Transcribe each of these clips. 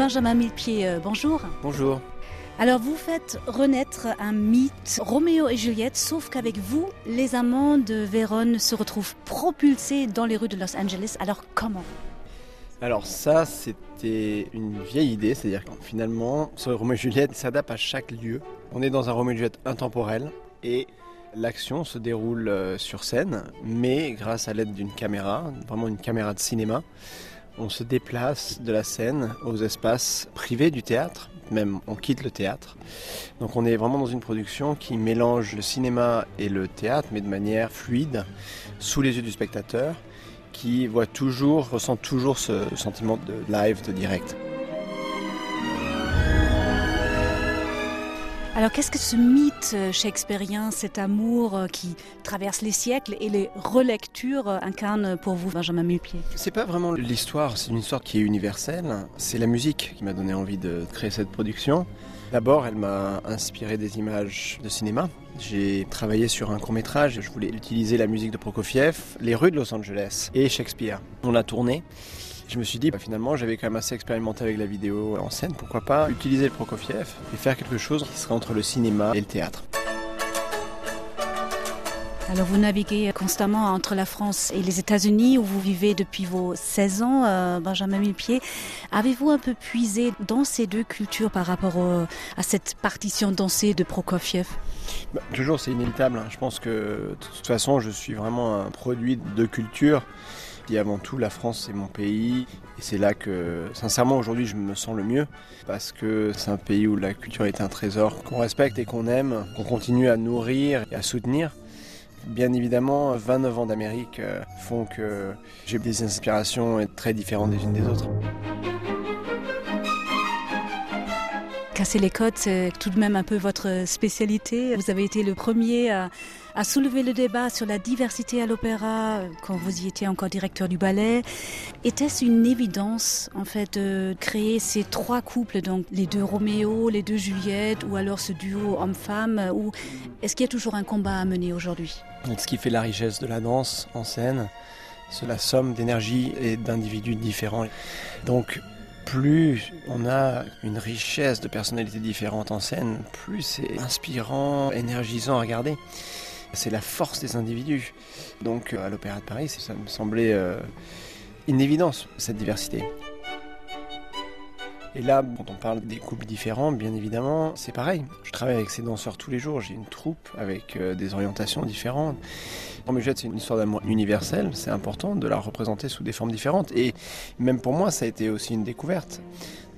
Benjamin Millepied, euh, bonjour. Bonjour. Alors vous faites renaître un mythe, Roméo et Juliette, sauf qu'avec vous, les amants de Vérone se retrouvent propulsés dans les rues de Los Angeles. Alors comment? Alors ça, c'était une vieille idée, c'est-à-dire que finalement, ce Roméo et Juliette s'adapte à chaque lieu. On est dans un Roméo et Juliette intemporel et l'action se déroule euh, sur scène, mais grâce à l'aide d'une caméra, vraiment une caméra de cinéma, on se déplace de la scène aux espaces privés du théâtre, même on quitte le théâtre. Donc on est vraiment dans une production qui mélange le cinéma et le théâtre, mais de manière fluide, sous les yeux du spectateur, qui voit toujours, ressent toujours ce sentiment de live, de direct. Alors qu'est-ce que ce mythe euh, shakespearien, cet amour euh, qui traverse les siècles et les relectures euh, incarne pour vous, Benjamin Millepied C'est pas vraiment l'histoire, c'est une histoire qui est universelle. C'est la musique qui m'a donné envie de créer cette production. D'abord, elle m'a inspiré des images de cinéma. J'ai travaillé sur un court métrage, je voulais utiliser la musique de Prokofiev, les rues de Los Angeles et Shakespeare. On a tourné je me suis dit, bah, finalement, j'avais quand même assez expérimenté avec la vidéo en scène, pourquoi pas utiliser le Prokofiev et faire quelque chose qui serait entre le cinéma et le théâtre. Alors vous naviguez constamment entre la France et les États-Unis où vous vivez depuis vos 16 ans, euh, Benjamin Millepied. Avez-vous un peu puisé dans ces deux cultures par rapport à cette partition dansée de Prokofiev? Bah, Toujours, c'est inévitable. Hein. Je pense que de toute façon, je suis vraiment un produit de culture. Avant tout, la France, c'est mon pays. Et c'est là que, sincèrement, aujourd'hui, je me sens le mieux. Parce que c'est un pays où la culture est un trésor qu'on respecte et qu'on aime, qu'on continue à nourrir et à soutenir. Bien évidemment, 29 ans d'Amérique euh, font que j'ai des inspirations très différentes des unes des autres. Casser les codes, c'est tout de même un peu votre spécialité. Vous avez été le premier à, soulever le débat sur la diversité à l'opéra quand vous y étiez encore directeur du ballet. Était-ce une évidence, en fait, de créer ces trois couples, donc les deux Roméo, les deux Juliette, ou alors ce duo homme-femme, ou est-ce qu'il y a toujours un combat à mener aujourd'hui? Ce qui fait la richesse de la danse en scène, c'est la somme d'énergie et d'individus différents. Donc, plus on a une richesse de personnalités différentes en scène, plus c'est inspirant, énergisant à regarder. C'est la force des individus. Donc euh, à l'Opéra de Paris, ça me semblait euh, une évidence, cette diversité. Et là, quand on parle des couples différents, bien évidemment, c'est pareil. Je travaille avec ces danseurs tous les jours, j'ai une troupe avec euh, des orientations différentes. Romeo c'est une histoire d'amour universelle, c'est important de la représenter sous des formes différentes. Et même pour moi, ça a été aussi une découverte.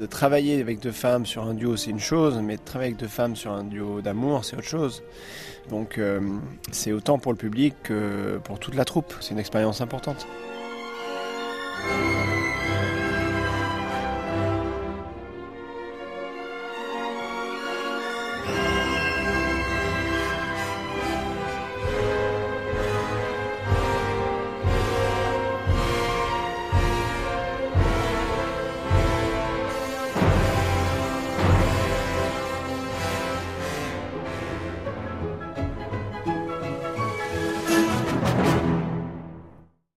De travailler avec deux femmes sur un duo, c'est une chose, mais de travailler avec deux femmes sur un duo d'amour, c'est autre chose. Donc euh, c'est autant pour le public que pour toute la troupe. C'est une expérience importante.